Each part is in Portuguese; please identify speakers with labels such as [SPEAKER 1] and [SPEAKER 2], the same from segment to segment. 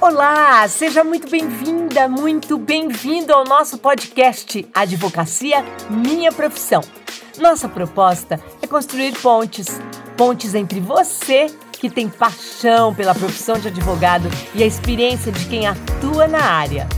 [SPEAKER 1] Olá, seja muito bem-vinda, muito bem-vindo ao nosso podcast Advocacia Minha Profissão. Nossa proposta é construir pontes, pontes entre você que tem paixão pela profissão de advogado e a experiência de quem atua na área.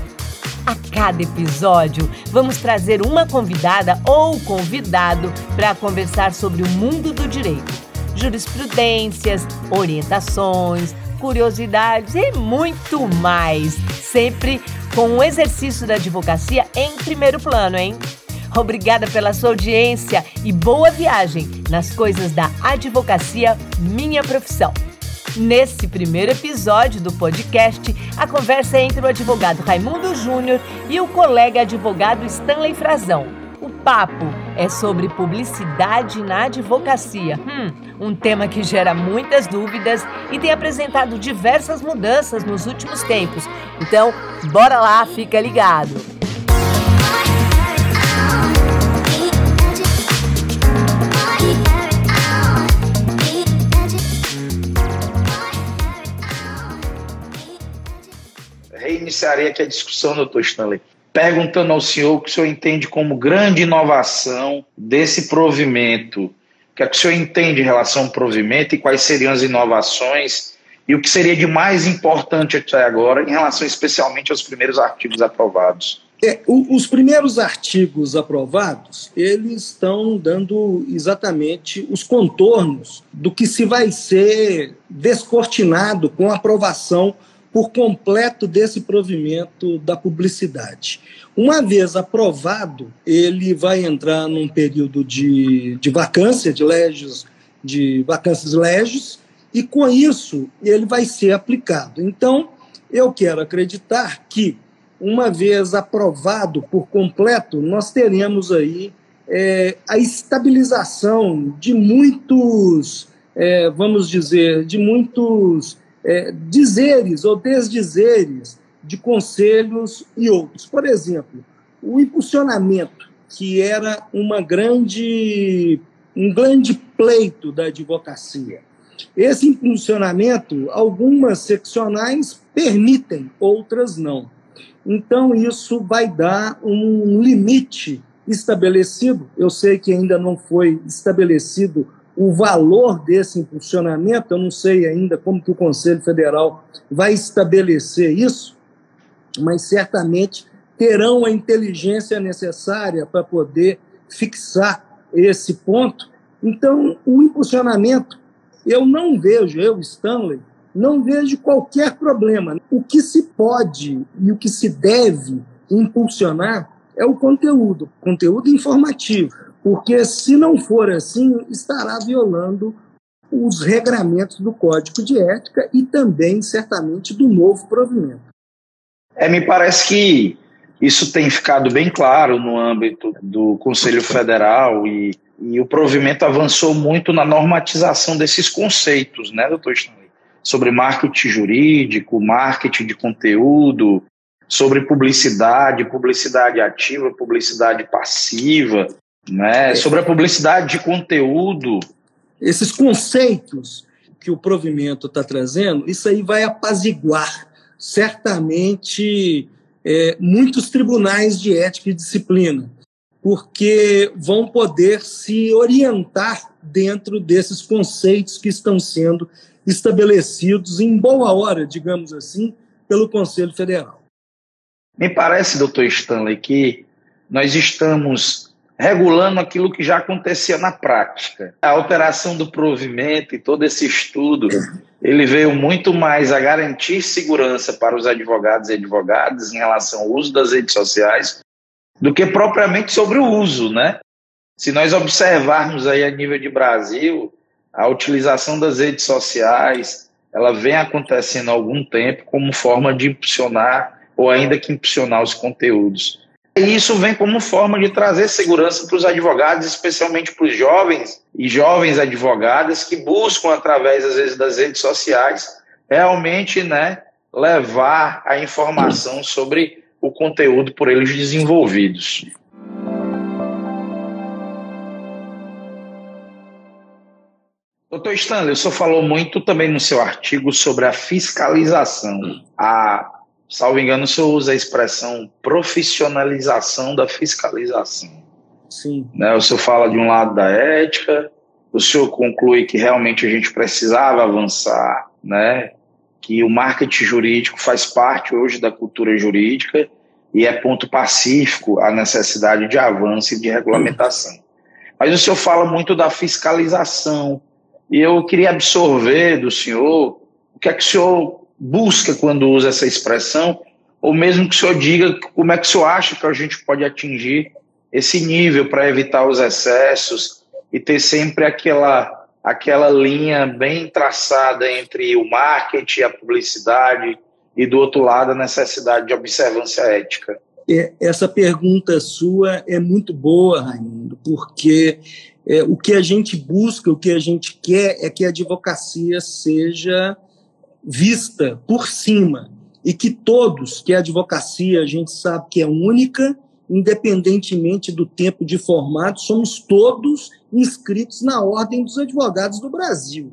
[SPEAKER 1] A cada episódio, vamos trazer uma convidada ou convidado para conversar sobre o mundo do direito, jurisprudências, orientações, curiosidades e muito mais. Sempre com o exercício da advocacia em primeiro plano, hein? Obrigada pela sua audiência e boa viagem nas coisas da advocacia, minha profissão. Nesse primeiro episódio do podcast, a conversa é entre o advogado Raimundo Júnior e o colega advogado Stanley Frazão papo é sobre publicidade na advocacia. Hum, um tema que gera muitas dúvidas e tem apresentado diversas mudanças nos últimos tempos. Então, bora lá, fica ligado.
[SPEAKER 2] Reiniciarei aqui a discussão, doutor Stanley perguntando ao senhor o que o senhor entende como grande inovação desse provimento. O que, é que o senhor entende em relação ao provimento e quais seriam as inovações e o que seria de mais importante até agora em relação especialmente aos primeiros artigos aprovados?
[SPEAKER 3] É, o, os primeiros artigos aprovados, eles estão dando exatamente os contornos do que se vai ser descortinado com a aprovação por completo desse provimento da publicidade. Uma vez aprovado, ele vai entrar num período de, de vacância de leges, de vacâncias leges, e com isso ele vai ser aplicado. Então, eu quero acreditar que, uma vez aprovado por completo, nós teremos aí é, a estabilização de muitos, é, vamos dizer, de muitos é, dizeres ou desdizeres de conselhos e outros. Por exemplo, o impulsionamento, que era uma grande, um grande pleito da advocacia. Esse impulsionamento, algumas seccionais permitem, outras não. Então, isso vai dar um limite estabelecido. Eu sei que ainda não foi estabelecido o valor desse impulsionamento, eu não sei ainda como que o Conselho Federal vai estabelecer isso, mas certamente terão a inteligência necessária para poder fixar esse ponto. Então, o impulsionamento, eu não vejo, eu, Stanley, não vejo qualquer problema. O que se pode e o que se deve impulsionar é o conteúdo, conteúdo informativo porque se não for assim, estará violando os regramentos do Código de Ética e também, certamente, do novo provimento.
[SPEAKER 2] É, me parece que isso tem ficado bem claro no âmbito do Conselho Federal e, e o provimento avançou muito na normatização desses conceitos, né, doutor Stanley? Sobre marketing jurídico, marketing de conteúdo, sobre publicidade, publicidade ativa, publicidade passiva, né? Sobre a publicidade de conteúdo.
[SPEAKER 3] Esses conceitos que o provimento está trazendo, isso aí vai apaziguar certamente é, muitos tribunais de ética e disciplina, porque vão poder se orientar dentro desses conceitos que estão sendo estabelecidos em boa hora, digamos assim, pelo Conselho Federal.
[SPEAKER 2] Me parece, doutor Stanley, que nós estamos regulando aquilo que já acontecia na prática. A alteração do provimento e todo esse estudo, ele veio muito mais a garantir segurança para os advogados e advogadas em relação ao uso das redes sociais do que propriamente sobre o uso, né? Se nós observarmos aí a nível de Brasil, a utilização das redes sociais, ela vem acontecendo há algum tempo como forma de impulsionar ou ainda que impulsionar os conteúdos. E isso vem como forma de trazer segurança para os advogados, especialmente para os jovens e jovens advogadas que buscam, através, às vezes, das redes sociais, realmente né, levar a informação sobre o conteúdo por eles desenvolvidos. Doutor Stanley, o senhor falou muito também no seu artigo sobre a fiscalização. A, salvo engano, o senhor usa a expressão profissionalização da fiscalização.
[SPEAKER 3] Sim.
[SPEAKER 2] Né? O senhor fala de um lado da ética, o senhor conclui que realmente a gente precisava avançar, né? que o marketing jurídico faz parte hoje da cultura jurídica e é ponto pacífico a necessidade de avanço e de regulamentação. Mas o senhor fala muito da fiscalização, e eu queria absorver do senhor o que é que o senhor busca quando usa essa expressão, ou mesmo que o senhor diga como é que o senhor acha que a gente pode atingir esse nível para evitar os excessos e ter sempre aquela, aquela linha bem traçada entre o marketing, a publicidade e, do outro lado, a necessidade de observância ética.
[SPEAKER 3] É, essa pergunta sua é muito boa, Raimundo, porque é, o que a gente busca, o que a gente quer é que a advocacia seja vista por cima e que todos, que a advocacia a gente sabe que é única, independentemente do tempo de formato, somos todos inscritos na Ordem dos Advogados do Brasil.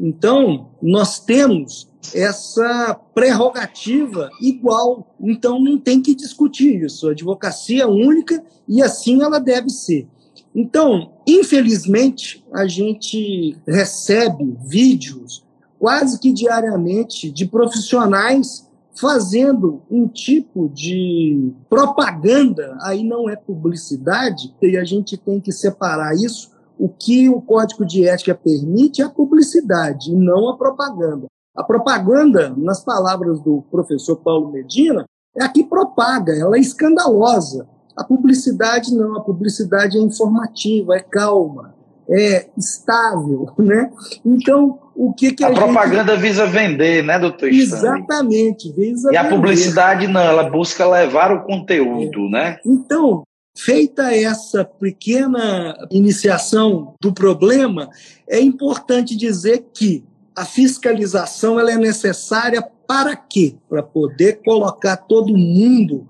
[SPEAKER 3] Então, nós temos essa prerrogativa igual. Então, não tem que discutir isso. A advocacia é única e assim ela deve ser. Então, infelizmente, a gente recebe vídeos quase que diariamente de profissionais fazendo um tipo de propaganda, aí não é publicidade, e a gente tem que separar isso. O que o Código de Ética permite é a publicidade, e não a propaganda. A propaganda, nas palavras do professor Paulo Medina, é a que propaga, ela é escandalosa. A publicidade não, a publicidade é informativa, é calma, é estável, né? Então, o que que a,
[SPEAKER 2] a propaganda visa vender, né, doutor
[SPEAKER 3] Exatamente, visa
[SPEAKER 2] E a publicidade não, ela busca levar o conteúdo, é. né?
[SPEAKER 3] Então, feita essa pequena iniciação do problema, é importante dizer que a fiscalização ela é necessária para quê? Para poder colocar todo mundo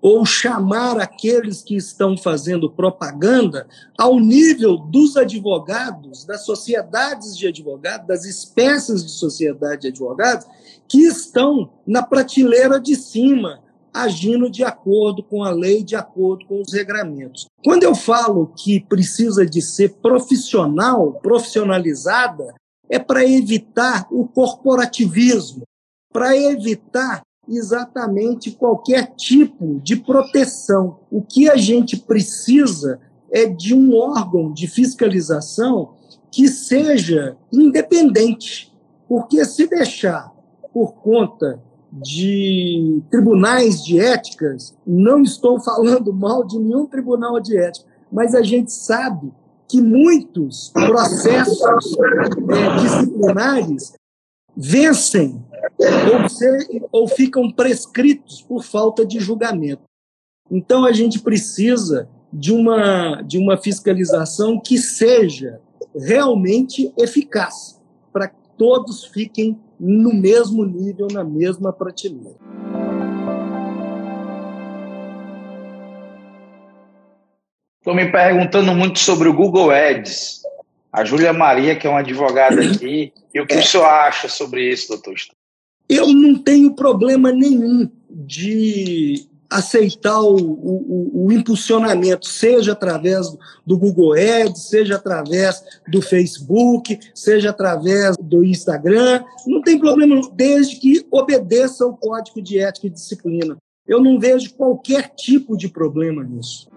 [SPEAKER 3] ou chamar aqueles que estão fazendo propaganda ao nível dos advogados, das sociedades de advogados, das espécies de sociedade de advogados, que estão na prateleira de cima, agindo de acordo com a lei, de acordo com os regramentos. Quando eu falo que precisa de ser profissional, profissionalizada, é para evitar o corporativismo, para evitar exatamente qualquer tipo de proteção. O que a gente precisa é de um órgão de fiscalização que seja independente, porque se deixar por conta de tribunais de éticas, não estou falando mal de nenhum tribunal de ética, mas a gente sabe que muitos processos é, disciplinares vencem ou, ser, ou ficam prescritos por falta de julgamento. Então a gente precisa de uma, de uma fiscalização que seja realmente eficaz, para que todos fiquem no mesmo nível, na mesma prateleira.
[SPEAKER 2] Estou me perguntando muito sobre o Google Ads. A Júlia Maria, que é uma advogada aqui, e o que o senhor acha sobre isso, doutor?
[SPEAKER 3] Eu não tenho problema nenhum de aceitar o, o, o, impulsionamento, seja através do Google Ads, seja através do Facebook, seja através do Instagram, não tem problema, desde que obedeça ao código de ética e disciplina. Eu não vejo qualquer tipo de problema nisso.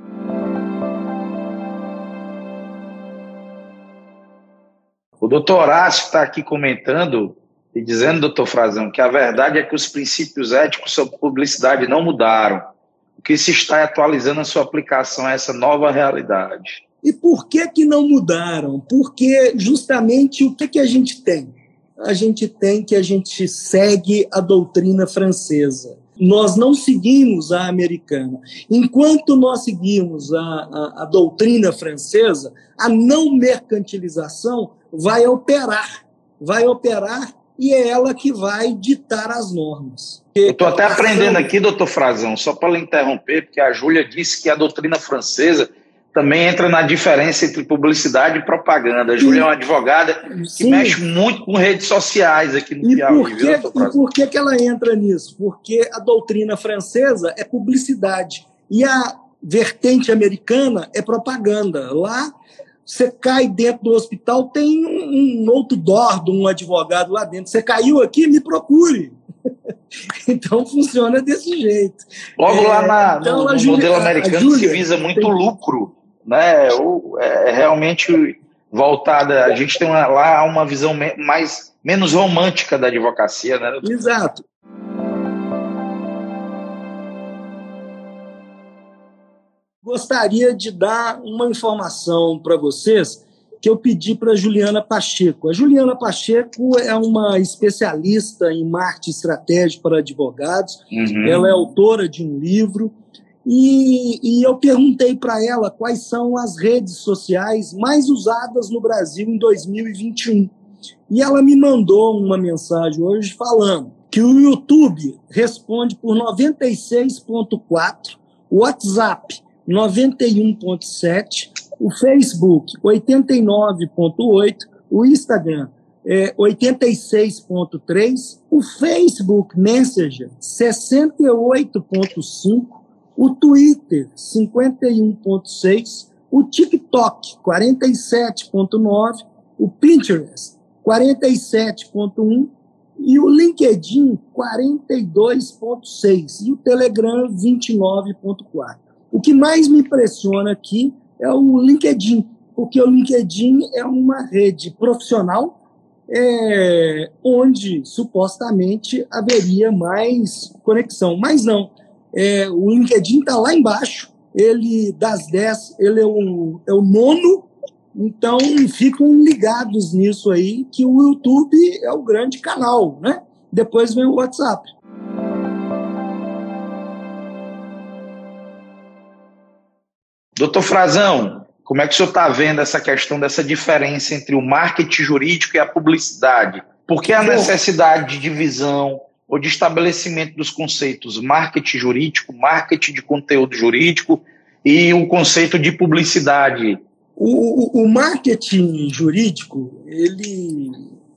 [SPEAKER 2] O doutor Horácio está aqui comentando e dizendo, doutor Frazão, que a verdade é que os princípios éticos sobre publicidade não mudaram. O que se está atualizando a sua aplicação a essa nova realidade.
[SPEAKER 3] E por que que não mudaram? Porque justamente o que que a gente tem? A gente tem que a gente segue a doutrina francesa. Nós não seguimos a americana. Enquanto nós seguimos a, a, a doutrina francesa, a não mercantilização vai operar. Vai operar e é ela que vai ditar as normas.
[SPEAKER 2] Eu estou até aprendendo aqui, doutor Frazão, só para lhe interromper, porque a Júlia disse que a doutrina francesa também entra na diferença entre publicidade e propaganda. A Júlia é uma advogada que Sim. mexe muito com redes sociais aqui no
[SPEAKER 3] e Piauí. Por que, e por que, que ela entra nisso? Porque a doutrina francesa é publicidade e a vertente americana é propaganda. Lá você cai dentro do hospital, tem um, um outdoor de um advogado lá dentro. Você caiu aqui, me procure. então funciona desse jeito.
[SPEAKER 2] Logo é, lá na, então, no, no modelo americano se visa muito tem... lucro, né? É realmente voltada. A gente tem uma, lá uma visão mais menos romântica da advocacia, né?
[SPEAKER 3] Exato. Gostaria de dar uma informação para vocês que eu pedi para Juliana Pacheco. A Juliana Pacheco é uma especialista em marketing estratégico para advogados. Uhum. Ela é autora de um livro. E, e eu perguntei para ela quais são as redes sociais mais usadas no Brasil em 2021. E ela me mandou uma mensagem hoje falando que o YouTube responde por 96,4%, o WhatsApp 91,7%, o Facebook 89,8%, o Instagram é, 86,3%, o Facebook Messenger 68,5%, o Twitter 51,6%, o TikTok 47,9%, o Pinterest 47,1% e o LinkedIn 42,6% e o Telegram 29,4%. O que mais me impressiona aqui é o LinkedIn, porque o LinkedIn é uma rede profissional é, onde supostamente haveria mais conexão, mas não. É, o LinkedIn está lá embaixo, ele das 10, ele é o, é o nono, então ficam ligados nisso aí, que o YouTube é o grande canal, né? Depois vem o WhatsApp.
[SPEAKER 2] Doutor Frazão, como é que o senhor está vendo essa questão dessa diferença entre o marketing jurídico e a publicidade? Por que a necessidade de divisão ou de estabelecimento dos conceitos marketing jurídico, marketing de conteúdo jurídico e o conceito de publicidade?
[SPEAKER 3] O, o, o marketing jurídico, ele,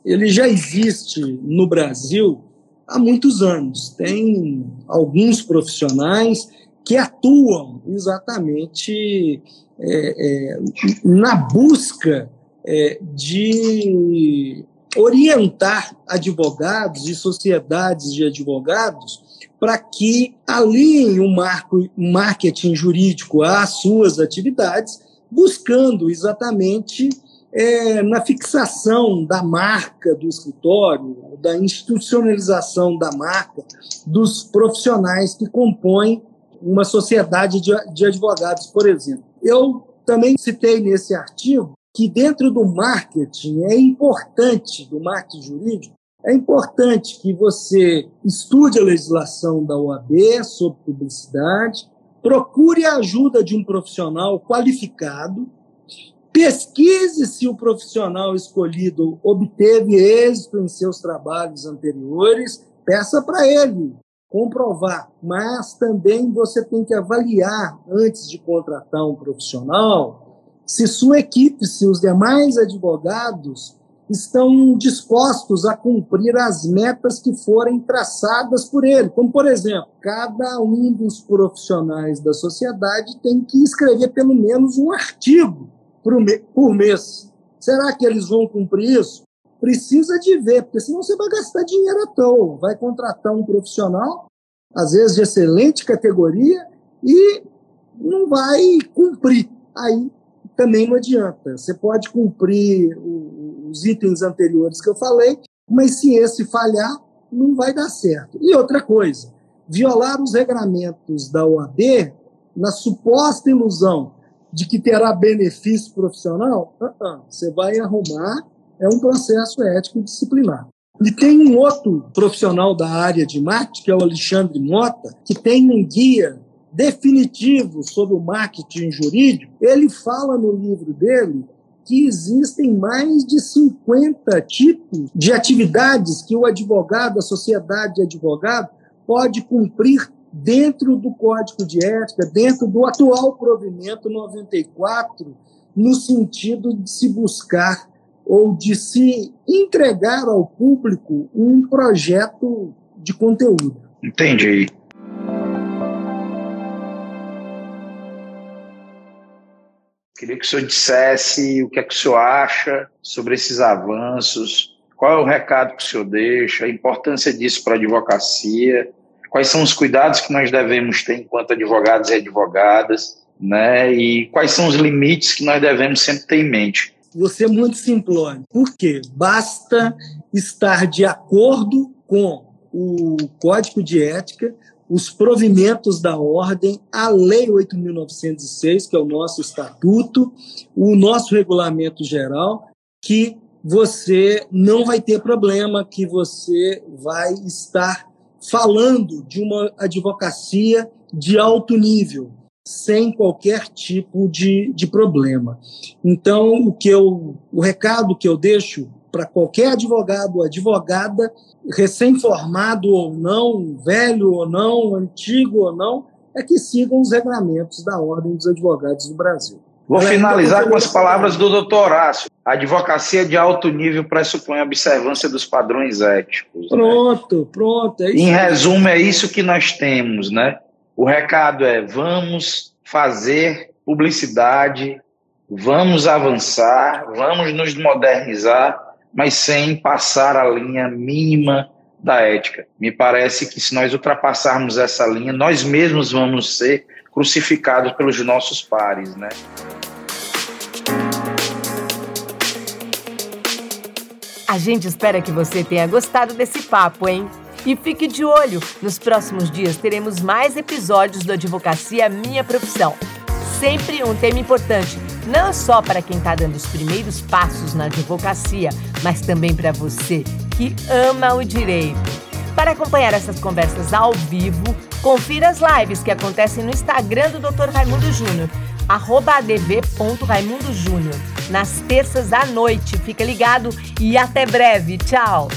[SPEAKER 3] ele já existe no Brasil há muitos anos. Tem alguns profissionais que atuam exatamente é, é, na busca é, de orientar advogados e sociedades de advogados para que alinhem o marco, marketing jurídico às suas atividades, buscando exatamente é, na fixação da marca do escritório, da institucionalização da marca dos profissionais que compõem uma sociedade de, de advogados, por exemplo. Eu também citei nesse artigo que dentro do marketing é importante, do marketing jurídico, é importante que você estude a legislação da OAB sobre publicidade, procure a ajuda de um profissional qualificado, pesquise se o profissional escolhido obteve êxito em seus trabalhos anteriores, peça para ele comprovar, mas também você tem que avaliar antes de contratar um profissional se sua equipe, se os demais advogados estão dispostos a cumprir as metas que forem traçadas por ele. Como, por exemplo, cada um dos profissionais da sociedade tem que escrever pelo menos um artigo por mês. Será que eles vão cumprir isso? Precisa de ver, porque senão você vai gastar dinheiro à toa. Vai contratar um profissional, às vezes de excelente categoria, e não vai cumprir. Aí também não adianta. Você pode cumprir os itens anteriores que eu falei, mas se esse falhar, não vai dar certo. E outra coisa, violar os regramentos da OAB na suposta ilusão de que terá benefício profissional, uh -uh, você vai arrumar é um processo ético disciplinar. E tem um outro profissional da área de marketing, que é o Alexandre Mota, que tem um guia definitivo sobre o marketing jurídico. Ele fala no livro dele que existem mais de 50 tipos de atividades que o advogado, a sociedade de advogado, pode cumprir dentro do Código de Ética, dentro do atual provimento 94, no sentido de se buscar ou de se entregar ao público um projeto de conteúdo.
[SPEAKER 2] Entendi. Queria que o senhor dissesse o que é que o senhor acha sobre esses avanços, qual é o recado que o senhor deixa, a importância disso para a advocacia, quais são os cuidados que nós devemos ter enquanto advogados e advogadas, né? E quais são os limites que nós devemos sempre ter em mente.
[SPEAKER 3] Você é muito simplório. Por quê? Basta estar de acordo com o Código de Ética, os provimentos da ordem, a Lei 8.906, que é o nosso estatuto, o nosso regulamento geral, que você não vai ter problema, que você vai estar falando de uma advocacia de alto nível, sem qualquer tipo de, de problema. Então, o que eu, o recado que eu deixo para qualquer advogado ou advogada, recém-formado ou não, velho ou não, antigo ou não, é que sigam os regulamentos da Ordem dos Advogados do Brasil.
[SPEAKER 2] Vou finalizar com as palavras do doutor Horácio. A advocacia de alto nível pressupõe a observância dos padrões éticos.
[SPEAKER 3] Pronto, né? pronto. É
[SPEAKER 2] em resumo, é isso que nós temos, né? O recado é: vamos fazer publicidade, vamos avançar, vamos nos modernizar, mas sem passar a linha mínima da ética. Me parece que se nós ultrapassarmos essa linha, nós mesmos vamos ser crucificados pelos nossos pares, né?
[SPEAKER 1] A gente espera que você tenha gostado desse papo, hein? E fique de olho, nos próximos dias teremos mais episódios do Advocacia Minha Profissão. Sempre um tema importante, não só para quem está dando os primeiros passos na advocacia, mas também para você que ama o direito. Para acompanhar essas conversas ao vivo, confira as lives que acontecem no Instagram do Dr. Raimundo Júnior, arroba adv.raimundojúnior, nas terças à noite. Fica ligado e até breve. Tchau!